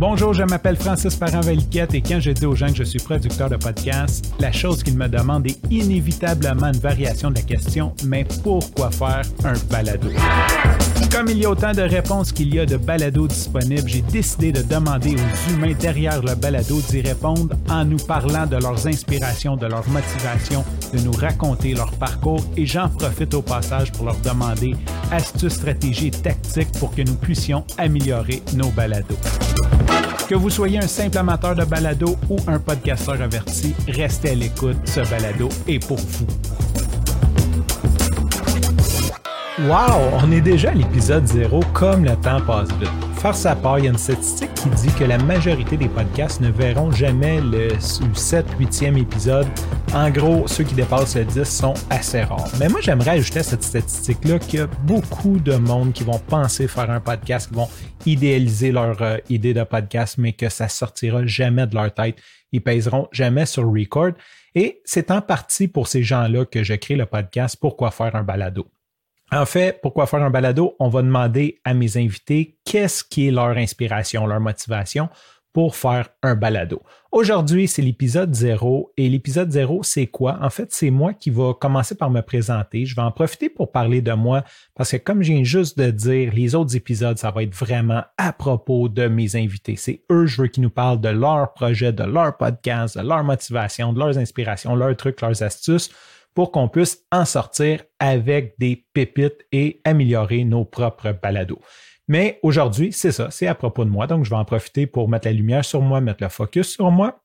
Bonjour, je m'appelle Francis Parent-Valiquette et quand je dis aux gens que je suis producteur de podcast, la chose qu'ils me demandent est inévitablement une variation de la question mais pourquoi faire un balado? Comme il y a autant de réponses qu'il y a de balados disponibles, j'ai décidé de demander aux humains derrière le balado d'y répondre en nous parlant de leurs inspirations, de leur motivation, de nous raconter leur parcours et j'en profite au passage pour leur demander astuces, stratégies et tactiques pour que nous puissions améliorer nos balados. Que vous soyez un simple amateur de balado ou un podcasteur averti, restez à l'écoute, ce balado est pour vous. Wow, on est déjà à l'épisode 0 comme le temps passe vite. Faire sa part, il y a une statistique qui dit que la majorité des podcasts ne verront jamais le 7, 8e épisode. En gros, ceux qui dépassent le 10 sont assez rares. Mais moi, j'aimerais ajouter à cette statistique-là qu'il y a beaucoup de monde qui vont penser faire un podcast, qui vont idéaliser leur euh, idée de podcast, mais que ça sortira jamais de leur tête. Ils pèseront jamais sur record. Et c'est en partie pour ces gens-là que je crée le podcast Pourquoi faire un balado? En fait, pourquoi faire un balado? On va demander à mes invités qu'est-ce qui est leur inspiration, leur motivation pour faire un balado. Aujourd'hui, c'est l'épisode 0 et l'épisode 0, c'est quoi? En fait, c'est moi qui va commencer par me présenter. Je vais en profiter pour parler de moi parce que comme j'ai juste de dire, les autres épisodes, ça va être vraiment à propos de mes invités. C'est eux, je veux qu'ils nous parlent de leur projet, de leur podcast, de leur motivation, de leurs inspirations, leurs trucs, leurs astuces pour qu'on puisse en sortir avec des pépites et améliorer nos propres balados. Mais aujourd'hui, c'est ça, c'est à propos de moi. Donc, je vais en profiter pour mettre la lumière sur moi, mettre le focus sur moi.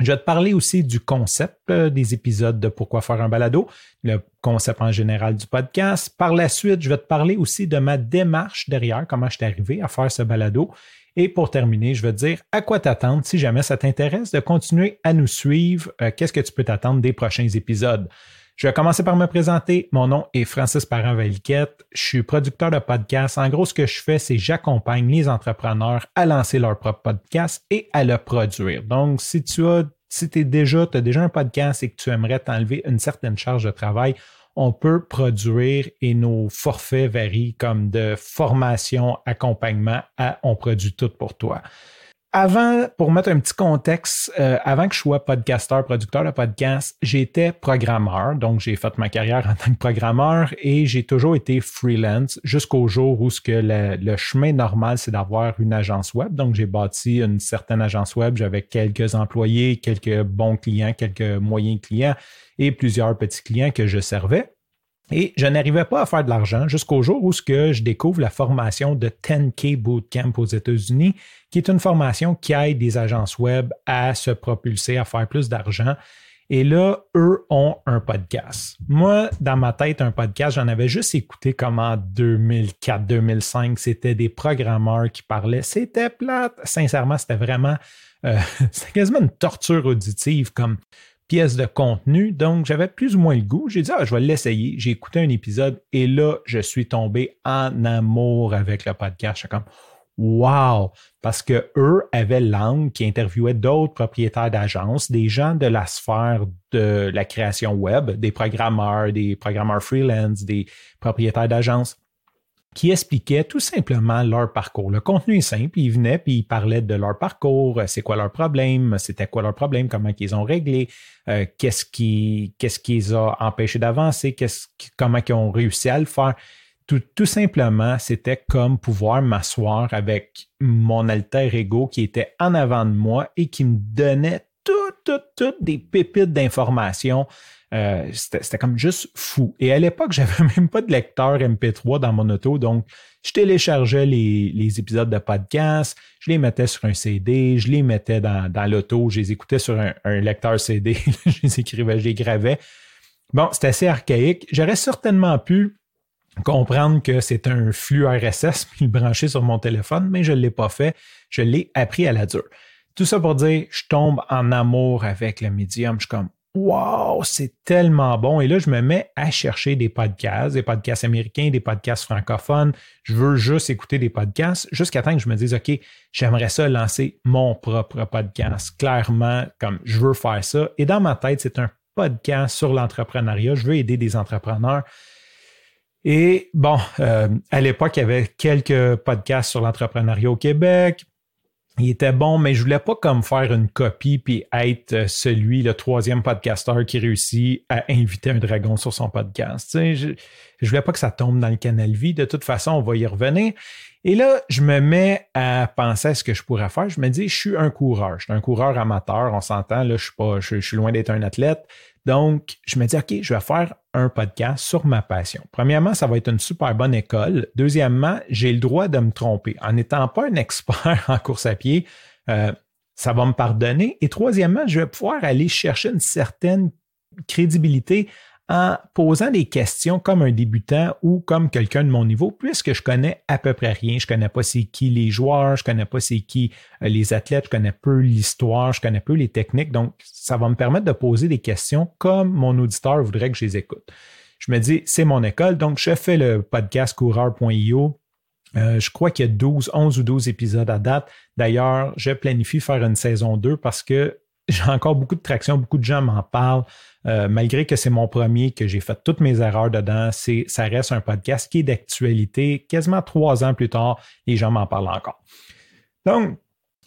Je vais te parler aussi du concept euh, des épisodes de Pourquoi faire un balado, le concept en général du podcast. Par la suite, je vais te parler aussi de ma démarche derrière, comment je suis arrivé à faire ce balado. Et pour terminer, je vais te dire à quoi t'attendre si jamais ça t'intéresse de continuer à nous suivre. Euh, qu'est-ce que tu peux t'attendre des prochains épisodes? Je vais commencer par me présenter. Mon nom est Francis Parent-Valiquette. Je suis producteur de podcast. En gros, ce que je fais, c'est j'accompagne les entrepreneurs à lancer leur propre podcast et à le produire. Donc, si tu as, si es déjà, as déjà un podcast et que tu aimerais t'enlever une certaine charge de travail, on peut produire et nos forfaits varient comme de formation, accompagnement à on produit tout pour toi. Avant, pour mettre un petit contexte, euh, avant que je sois podcasteur, producteur de podcast, j'étais programmeur. Donc, j'ai fait ma carrière en tant que programmeur et j'ai toujours été freelance jusqu'au jour où ce que le, chemin normal, c'est d'avoir une agence web. Donc, j'ai bâti une certaine agence web. J'avais quelques employés, quelques bons clients, quelques moyens clients et plusieurs petits clients que je servais. Et je n'arrivais pas à faire de l'argent jusqu'au jour où ce que je découvre la formation de 10K Bootcamp aux États-Unis, qui est une formation qui aide des agences web à se propulser, à faire plus d'argent. Et là, eux ont un podcast. Moi, dans ma tête, un podcast, j'en avais juste écouté comme en 2004-2005. C'était des programmeurs qui parlaient. C'était plate. Sincèrement, c'était vraiment... Euh, c'était quasiment une torture auditive. Comme pièce de contenu. Donc, j'avais plus ou moins le goût. J'ai dit, ah, je vais l'essayer. J'ai écouté un épisode et là, je suis tombé en amour avec le podcast. Je comme, wow! Parce que eux avaient l'angle qui interviewait d'autres propriétaires d'agences, des gens de la sphère de la création web, des programmeurs, des programmeurs freelance, des propriétaires d'agences qui expliquaient tout simplement leur parcours. Le contenu est simple, ils venaient puis ils parlaient de leur parcours, c'est quoi leur problème, c'était quoi leur problème, comment ils ont réglé, euh, qu'est-ce qui qu'est-ce qui les a empêchés d'avancer, comment ils ont réussi à le faire. Tout, tout simplement, c'était comme pouvoir m'asseoir avec mon alter ego qui était en avant de moi et qui me donnait toutes, toutes, toutes des pépites d'informations euh, c'était comme juste fou. Et à l'époque, j'avais même pas de lecteur MP3 dans mon auto, donc je téléchargeais les, épisodes de podcast, je les mettais sur un CD, je les mettais dans, l'auto, je les écoutais sur un, lecteur CD, je les écrivais, je les gravais. Bon, c'était assez archaïque. J'aurais certainement pu comprendre que c'est un flux RSS puis le brancher sur mon téléphone, mais je ne l'ai pas fait. Je l'ai appris à la dure. Tout ça pour dire, je tombe en amour avec le médium. Je suis comme, Wow, c'est tellement bon. Et là, je me mets à chercher des podcasts, des podcasts américains, des podcasts francophones. Je veux juste écouter des podcasts jusqu'à temps que je me dise, OK, j'aimerais ça lancer mon propre podcast. Clairement, comme je veux faire ça. Et dans ma tête, c'est un podcast sur l'entrepreneuriat. Je veux aider des entrepreneurs. Et bon, euh, à l'époque, il y avait quelques podcasts sur l'entrepreneuriat au Québec. Il était bon, mais je voulais pas comme faire une copie puis être euh, celui, le troisième podcasteur qui réussit à inviter un dragon sur son podcast. Tu sais, je, voulais pas que ça tombe dans le canal vie. De toute façon, on va y revenir. Et là, je me mets à penser à ce que je pourrais faire. Je me dis, je suis un coureur. Je suis un coureur amateur. On s'entend, là, je suis pas, je suis loin d'être un athlète. Donc, je me dis, OK, je vais faire un podcast sur ma passion. Premièrement, ça va être une super bonne école. Deuxièmement, j'ai le droit de me tromper. En n'étant pas un expert en course à pied, euh, ça va me pardonner. Et troisièmement, je vais pouvoir aller chercher une certaine crédibilité en posant des questions comme un débutant ou comme quelqu'un de mon niveau, puisque je connais à peu près rien. Je connais pas c'est qui les joueurs, je connais pas c'est qui euh, les athlètes, je connais peu l'histoire, je connais peu les techniques. Donc, ça va me permettre de poser des questions comme mon auditeur voudrait que je les écoute. Je me dis, c'est mon école, donc je fais le podcast coureur.io. Euh, je crois qu'il y a 12, 11 ou 12 épisodes à date. D'ailleurs, je planifie faire une saison 2 parce que j'ai encore beaucoup de traction, beaucoup de gens m'en parlent. Euh, malgré que c'est mon premier, que j'ai fait toutes mes erreurs dedans, c'est, ça reste un podcast qui est d'actualité. Quasiment trois ans plus tard, les gens m'en parlent encore. Donc,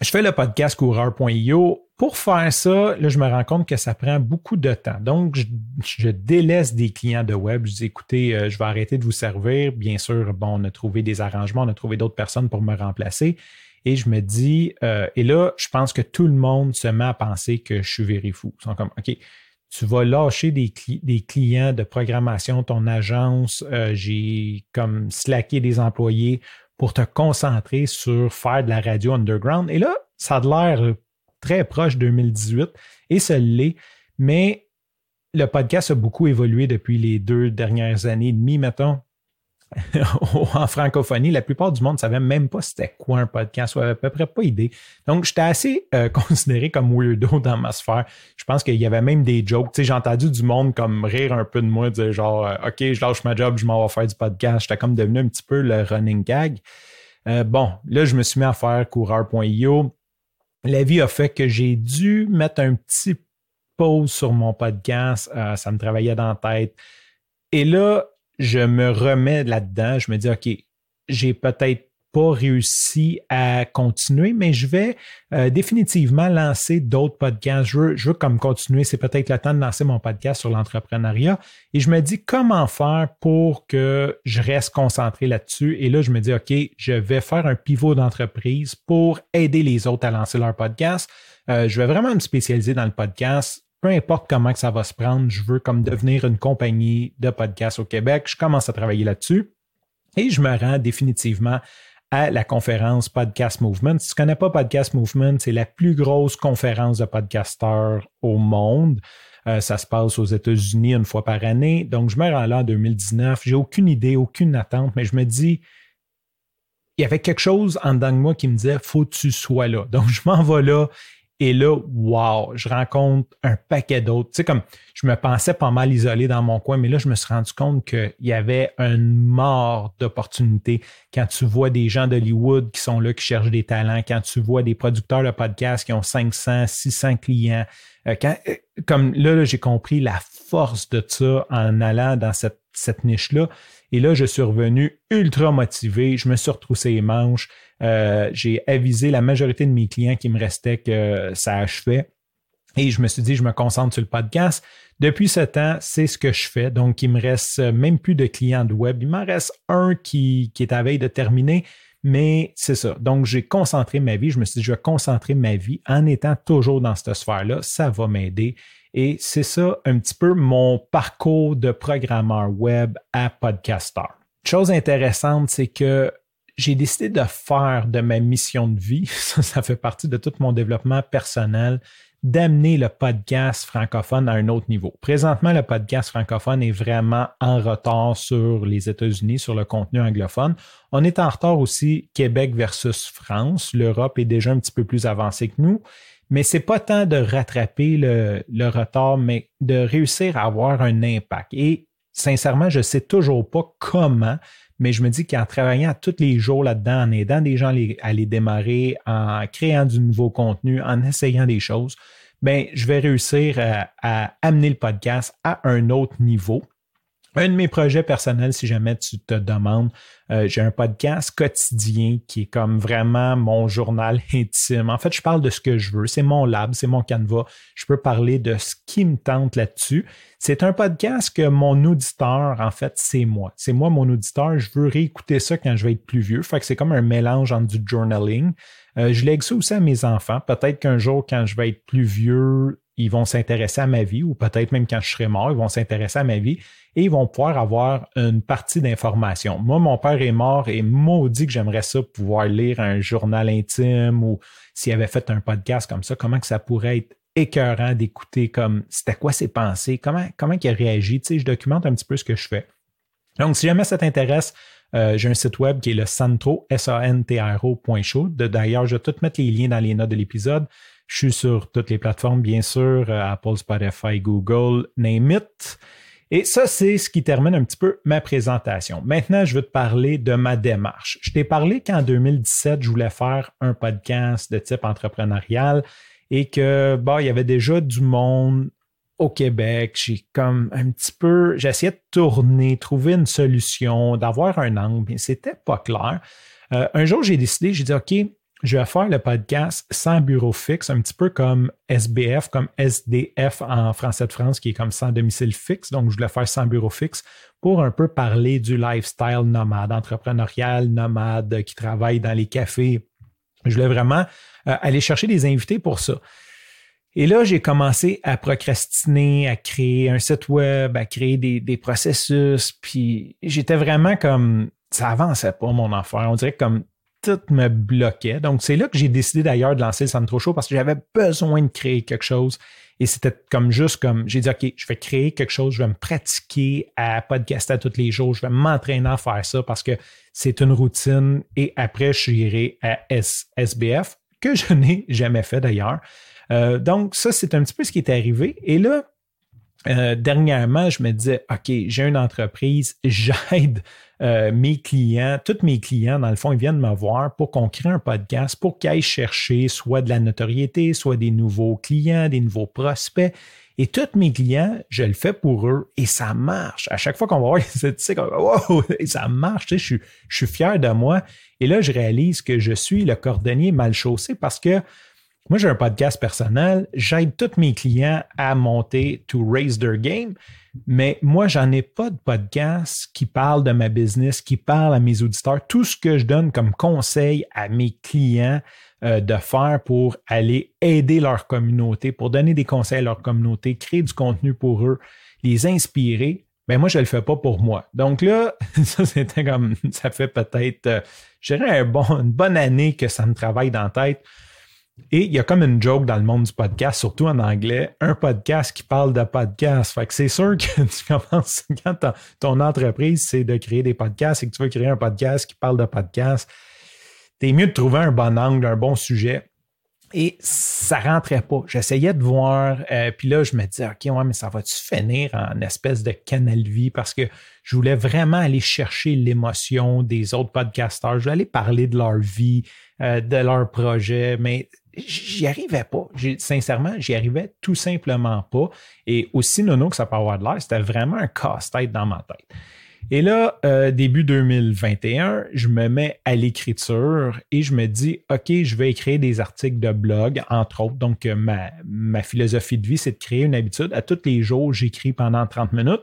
je fais le podcast coureur.io. Pour faire ça, là, je me rends compte que ça prend beaucoup de temps. Donc, je, délaisse des clients de web. Je dis, écoutez, euh, je vais arrêter de vous servir. Bien sûr, bon, on a trouvé des arrangements, on a trouvé d'autres personnes pour me remplacer. Et je me dis, euh, et là, je pense que tout le monde se met à penser que je suis vérifou. Ils sont comme, OK, tu vas lâcher des, clients de programmation, ton agence, euh, j'ai comme slacké des employés pour te concentrer sur faire de la radio underground. Et là, ça a l'air très proche 2018 et ça l'est, mais le podcast a beaucoup évolué depuis les deux dernières années et demie, mettons. en francophonie, la plupart du monde ne savait même pas c'était quoi un podcast, ou à peu près pas idée. Donc, j'étais assez euh, considéré comme weirdo dans ma sphère. Je pense qu'il y avait même des jokes. j'ai entendu du monde comme rire un peu de moi, dire genre, euh, OK, je lâche ma job, je m'en vais faire du podcast. J'étais comme devenu un petit peu le running gag. Euh, bon, là, je me suis mis à faire coureur.io. La vie a fait que j'ai dû mettre un petit pause sur mon podcast. ça me travaillait dans la tête. Et là, je me remets là-dedans. Je me dis, OK, j'ai peut-être pas réussi à continuer, mais je vais euh, définitivement lancer d'autres podcasts. Je veux, comme continuer. C'est peut-être le temps de lancer mon podcast sur l'entrepreneuriat. Et je me dis comment faire pour que je reste concentré là-dessus? Et là, je me dis, OK, je vais faire un pivot d'entreprise pour aider les autres à lancer leur podcast. Euh, je vais vraiment me spécialiser dans le podcast peu importe comment que ça va se prendre, je veux comme devenir une compagnie de podcast au Québec. Je commence à travailler là-dessus et je me rends définitivement à la conférence Podcast Movement. Si tu ne connais pas Podcast Movement, c'est la plus grosse conférence de podcasteurs au monde. Euh, ça se passe aux États-Unis une fois par année. Donc, je me rends là en 2019. J'ai aucune idée, aucune attente, mais je me dis, il y avait quelque chose en dedans de moi qui me disait, faut que tu sois là. Donc, je m'en vais là et là, wow, je rencontre un paquet d'autres. Tu sais, comme je me pensais pas mal isolé dans mon coin, mais là, je me suis rendu compte qu'il y avait une mort d'opportunités. Quand tu vois des gens d'Hollywood qui sont là, qui cherchent des talents, quand tu vois des producteurs de podcasts qui ont 500, 600 clients, euh, euh, comme là, j'ai compris la force de ça en allant dans cette, cette niche-là. Et là, je suis revenu ultra motivé. Je me suis retroussé les manches. Euh, j'ai avisé la majorité de mes clients qui me restaient que ça achevait. Et je me suis dit, je me concentre sur le podcast. Depuis ce temps, c'est ce que je fais. Donc, il me reste même plus de clients de web. Il m'en reste un qui, qui est à veille de terminer. Mais c'est ça. Donc, j'ai concentré ma vie. Je me suis dit, je vais concentrer ma vie en étant toujours dans cette sphère-là. Ça va m'aider. Et c'est ça un petit peu mon parcours de programmeur web à podcaster. Chose intéressante, c'est que j'ai décidé de faire de ma mission de vie, ça, ça fait partie de tout mon développement personnel, d'amener le podcast francophone à un autre niveau. Présentement, le podcast francophone est vraiment en retard sur les États-Unis, sur le contenu anglophone. On est en retard aussi Québec versus France. L'Europe est déjà un petit peu plus avancée que nous. Mais c'est pas tant de rattraper le, le, retard, mais de réussir à avoir un impact. Et sincèrement, je sais toujours pas comment, mais je me dis qu'en travaillant tous les jours là-dedans, en aidant des gens à les démarrer, en créant du nouveau contenu, en essayant des choses, ben, je vais réussir à, amener le podcast à un autre niveau. Un de mes projets personnels, si jamais tu te demandes, euh, j'ai un podcast quotidien qui est comme vraiment mon journal intime. En fait, je parle de ce que je veux. C'est mon lab, c'est mon canevas. Je peux parler de ce qui me tente là-dessus. C'est un podcast que mon auditeur, en fait, c'est moi. C'est moi, mon auditeur. Je veux réécouter ça quand je vais être plus vieux. Fait que c'est comme un mélange entre du journaling. Euh, je lègue ça aussi à mes enfants. Peut-être qu'un jour, quand je vais être plus vieux, ils vont s'intéresser à ma vie, ou peut-être même quand je serai mort, ils vont s'intéresser à ma vie et ils vont pouvoir avoir une partie d'information. Moi, mon père est mort et maudit que j'aimerais ça pouvoir lire un journal intime ou s'il avait fait un podcast comme ça, comment que ça pourrait être écœurant d'écouter comme c'était quoi ses pensées, comment, comment il a réagi. Tu sais, je documente un petit peu ce que je fais. Donc, si jamais ça t'intéresse, euh, j'ai un site web qui est le Santro, s a n t r D'ailleurs, je vais tout mettre les liens dans les notes de l'épisode. Je suis sur toutes les plateformes, bien sûr, euh, Apple, Spotify, Google, name it. Et ça, c'est ce qui termine un petit peu ma présentation. Maintenant, je veux te parler de ma démarche. Je t'ai parlé qu'en 2017, je voulais faire un podcast de type entrepreneurial et que, bah, il y avait déjà du monde au Québec. J'ai comme un petit peu, j'essayais de tourner, trouver une solution, d'avoir un angle, mais c'était pas clair. Euh, un jour, j'ai décidé, j'ai dit, OK, je vais faire le podcast sans bureau fixe, un petit peu comme SBF, comme SDF en français de France, qui est comme sans domicile fixe. Donc, je voulais faire sans bureau fixe pour un peu parler du lifestyle nomade, entrepreneurial, nomade, qui travaille dans les cafés. Je voulais vraiment euh, aller chercher des invités pour ça. Et là, j'ai commencé à procrastiner, à créer un site web, à créer des, processus, puis j'étais vraiment comme ça avançait pas mon affaire. On dirait comme tout me bloquait. Donc, c'est là que j'ai décidé d'ailleurs de lancer le Sandro Show parce que j'avais besoin de créer quelque chose. Et c'était comme juste comme, j'ai dit, OK, je vais créer quelque chose, je vais me pratiquer à podcaster tous les jours, je vais m'entraîner à faire ça parce que c'est une routine. Et après, je irai à SBF, que je n'ai jamais fait d'ailleurs. Euh, donc, ça, c'est un petit peu ce qui est arrivé. Et là, euh, dernièrement, je me disais, OK, j'ai une entreprise, j'aide euh, mes clients, tous mes clients, dans le fond, ils viennent me voir pour qu'on crée un podcast, pour qu'ils aillent chercher soit de la notoriété, soit des nouveaux clients, des nouveaux prospects. Et tous mes clients, je le fais pour eux et ça marche. À chaque fois qu'on va voir, tu sais, wow, ça marche, tu sais, je suis fier de moi. Et là, je réalise que je suis le cordonnier mal chaussé parce que moi, j'ai un podcast personnel, j'aide tous mes clients à monter to raise their game, mais moi, j'en ai pas de podcast qui parle de ma business, qui parle à mes auditeurs. Tout ce que je donne comme conseil à mes clients euh, de faire pour aller aider leur communauté, pour donner des conseils à leur communauté, créer du contenu pour eux, les inspirer, ben moi, je le fais pas pour moi. Donc là, ça, c'était comme, ça fait peut-être, euh, je dirais, une bonne année que ça me travaille dans la tête et il y a comme une joke dans le monde du podcast, surtout en anglais, un podcast qui parle de podcast. Fait que c'est sûr que tu commences, quand ton entreprise, c'est de créer des podcasts et que tu veux créer un podcast qui parle de podcast, t'es mieux de trouver un bon angle, un bon sujet. Et ça rentrait pas. J'essayais de voir, euh, puis là, je me disais, OK, ouais, mais ça va-tu finir en espèce de canal vie? Parce que je voulais vraiment aller chercher l'émotion des autres podcasteurs. Je voulais aller parler de leur vie, euh, de leur projet, mais j'y arrivais pas. Sincèrement, j'y arrivais tout simplement pas. Et aussi, nono, que ça peut avoir de l'air, c'était vraiment un casse-tête dans ma tête. Et là, euh, début 2021, je me mets à l'écriture et je me dis, OK, je vais écrire des articles de blog, entre autres. Donc, euh, ma, ma philosophie de vie, c'est de créer une habitude. À tous les jours, j'écris pendant 30 minutes.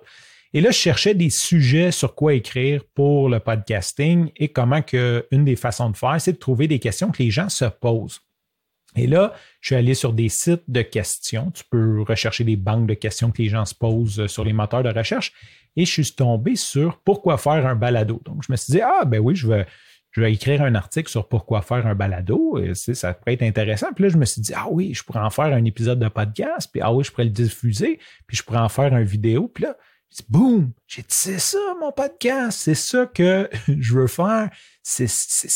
Et là, je cherchais des sujets sur quoi écrire pour le podcasting et comment que une des façons de faire, c'est de trouver des questions que les gens se posent. Et là, je suis allé sur des sites de questions. Tu peux rechercher des banques de questions que les gens se posent sur les moteurs de recherche. Et je suis tombé sur pourquoi faire un balado? Donc, je me suis dit, ah, ben oui, je vais, je vais écrire un article sur pourquoi faire un balado. Et, ça pourrait être intéressant. Puis là, je me suis dit, ah oui, je pourrais en faire un épisode de podcast. Puis ah oui, je pourrais le diffuser. Puis je pourrais en faire une vidéo. Puis là, boum, j'ai dit, c'est ça mon podcast, c'est ça que je veux faire. C'est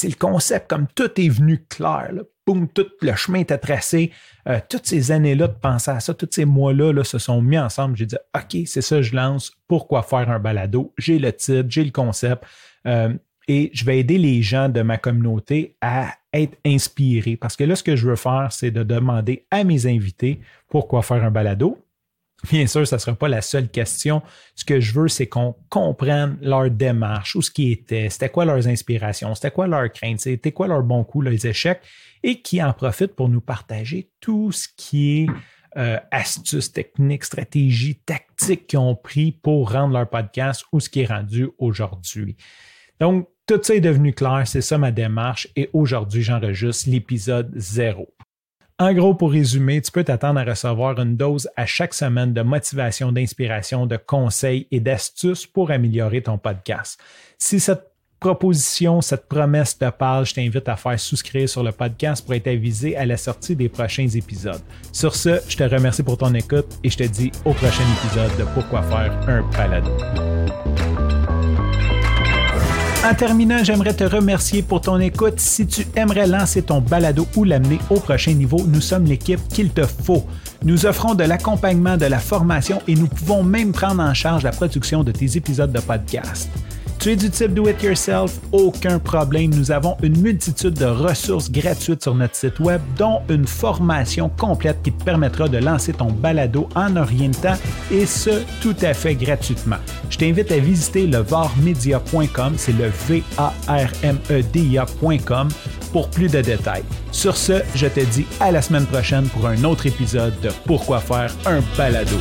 le concept, comme tout est venu clair. Là boum, tout le chemin était tracé. Euh, toutes ces années-là de penser à ça, tous ces mois-là là, se sont mis ensemble. J'ai dit, OK, c'est ça, je lance. Pourquoi faire un balado? J'ai le titre, j'ai le concept. Euh, et je vais aider les gens de ma communauté à être inspirés. Parce que là, ce que je veux faire, c'est de demander à mes invités pourquoi faire un balado. Bien sûr, ça ne sera pas la seule question. Ce que je veux, c'est qu'on comprenne leur démarche, où ce qui était, c'était quoi leurs inspirations, c'était quoi leurs craintes, c'était quoi leurs bons coups, leurs échecs, et qui en profitent pour nous partager tout ce qui est euh, astuces techniques, stratégies, tactiques qu'ils ont pris pour rendre leur podcast où ce qui est rendu aujourd'hui. Donc, tout ça est devenu clair, c'est ça ma démarche, et aujourd'hui, j'enregistre l'épisode 0. En gros, pour résumer, tu peux t'attendre à recevoir une dose à chaque semaine de motivation, d'inspiration, de conseils et d'astuces pour améliorer ton podcast. Si cette proposition, cette promesse te parle, je t'invite à faire souscrire sur le podcast pour être avisé à la sortie des prochains épisodes. Sur ce, je te remercie pour ton écoute et je te dis au prochain épisode de Pourquoi faire un balado. En terminant, j'aimerais te remercier pour ton écoute. Si tu aimerais lancer ton balado ou l'amener au prochain niveau, nous sommes l'équipe qu'il te faut. Nous offrons de l'accompagnement, de la formation et nous pouvons même prendre en charge la production de tes épisodes de podcast. Tu es du type do it yourself, aucun problème. Nous avons une multitude de ressources gratuites sur notre site web, dont une formation complète qui te permettra de lancer ton balado en orientant et ce tout à fait gratuitement. Je t'invite à visiter le varmedia.com, c'est le V A R M E D I A.com pour plus de détails. Sur ce, je te dis à la semaine prochaine pour un autre épisode de Pourquoi faire un balado.